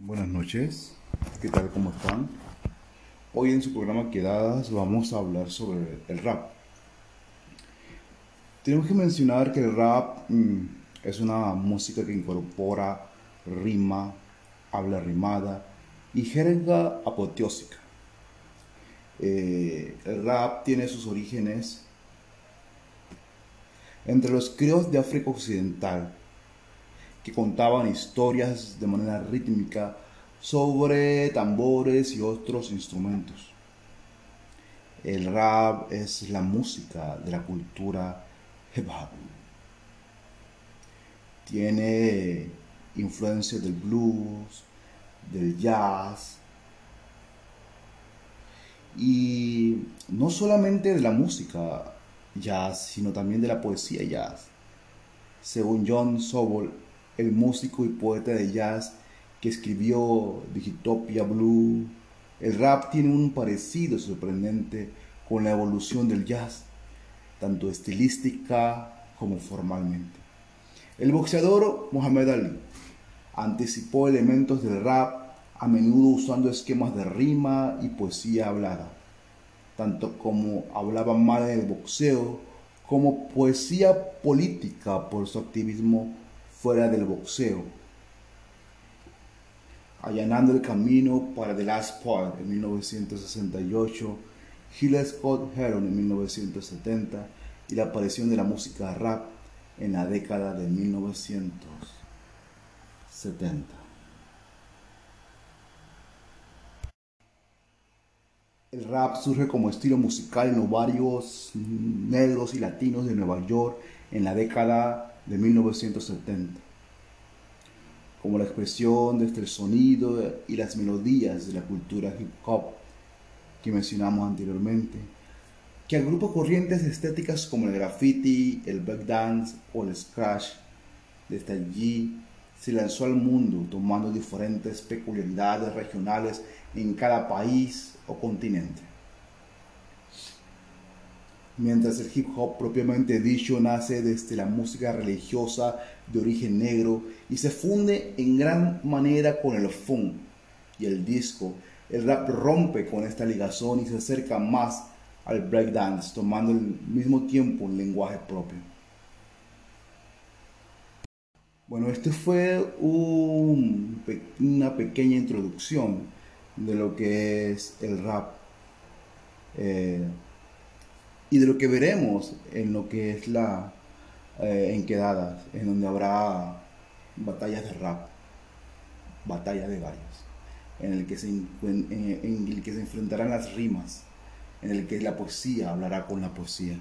Buenas noches, ¿qué tal? ¿Cómo están? Hoy en su programa Quedadas vamos a hablar sobre el rap. Tenemos que mencionar que el rap mm, es una música que incorpora rima, habla rimada y jerga apoteósica. Eh, el rap tiene sus orígenes entre los criollos de África Occidental que contaban historias de manera rítmica sobre tambores y otros instrumentos. El rap es la música de la cultura hip. Tiene influencias del blues, del jazz y no solamente de la música jazz, sino también de la poesía jazz. Según John Sobol, el músico y poeta de jazz que escribió Digitopia Blue, el rap tiene un parecido sorprendente con la evolución del jazz, tanto estilística como formalmente. El boxeador Muhammad Ali anticipó elementos del rap a menudo usando esquemas de rima y poesía hablada, tanto como hablaba mal en el boxeo como poesía política por su activismo fuera del boxeo, allanando el camino para The Last Part en 1968, Gilles Scott Heron en 1970 y la aparición de la música rap en la década de 1970. El rap surge como estilo musical en los barrios negros y latinos de Nueva York en la década de 1970, como la expresión de este sonido y las melodías de la cultura hip hop que mencionamos anteriormente, que agrupa corrientes estéticas como el graffiti, el breakdance o el scratch. Desde allí se lanzó al mundo tomando diferentes peculiaridades regionales en cada país o continente mientras el hip hop propiamente dicho nace desde la música religiosa de origen negro y se funde en gran manera con el funk y el disco. El rap rompe con esta ligación y se acerca más al breakdance, tomando al mismo tiempo un lenguaje propio. Bueno, este fue una pequeña introducción de lo que es el rap. Eh, y de lo que veremos en lo que es la eh, en quedadas, en donde habrá batallas de rap, batallas de gallos, en el, que se, en el que se enfrentarán las rimas, en el que la poesía hablará con la poesía.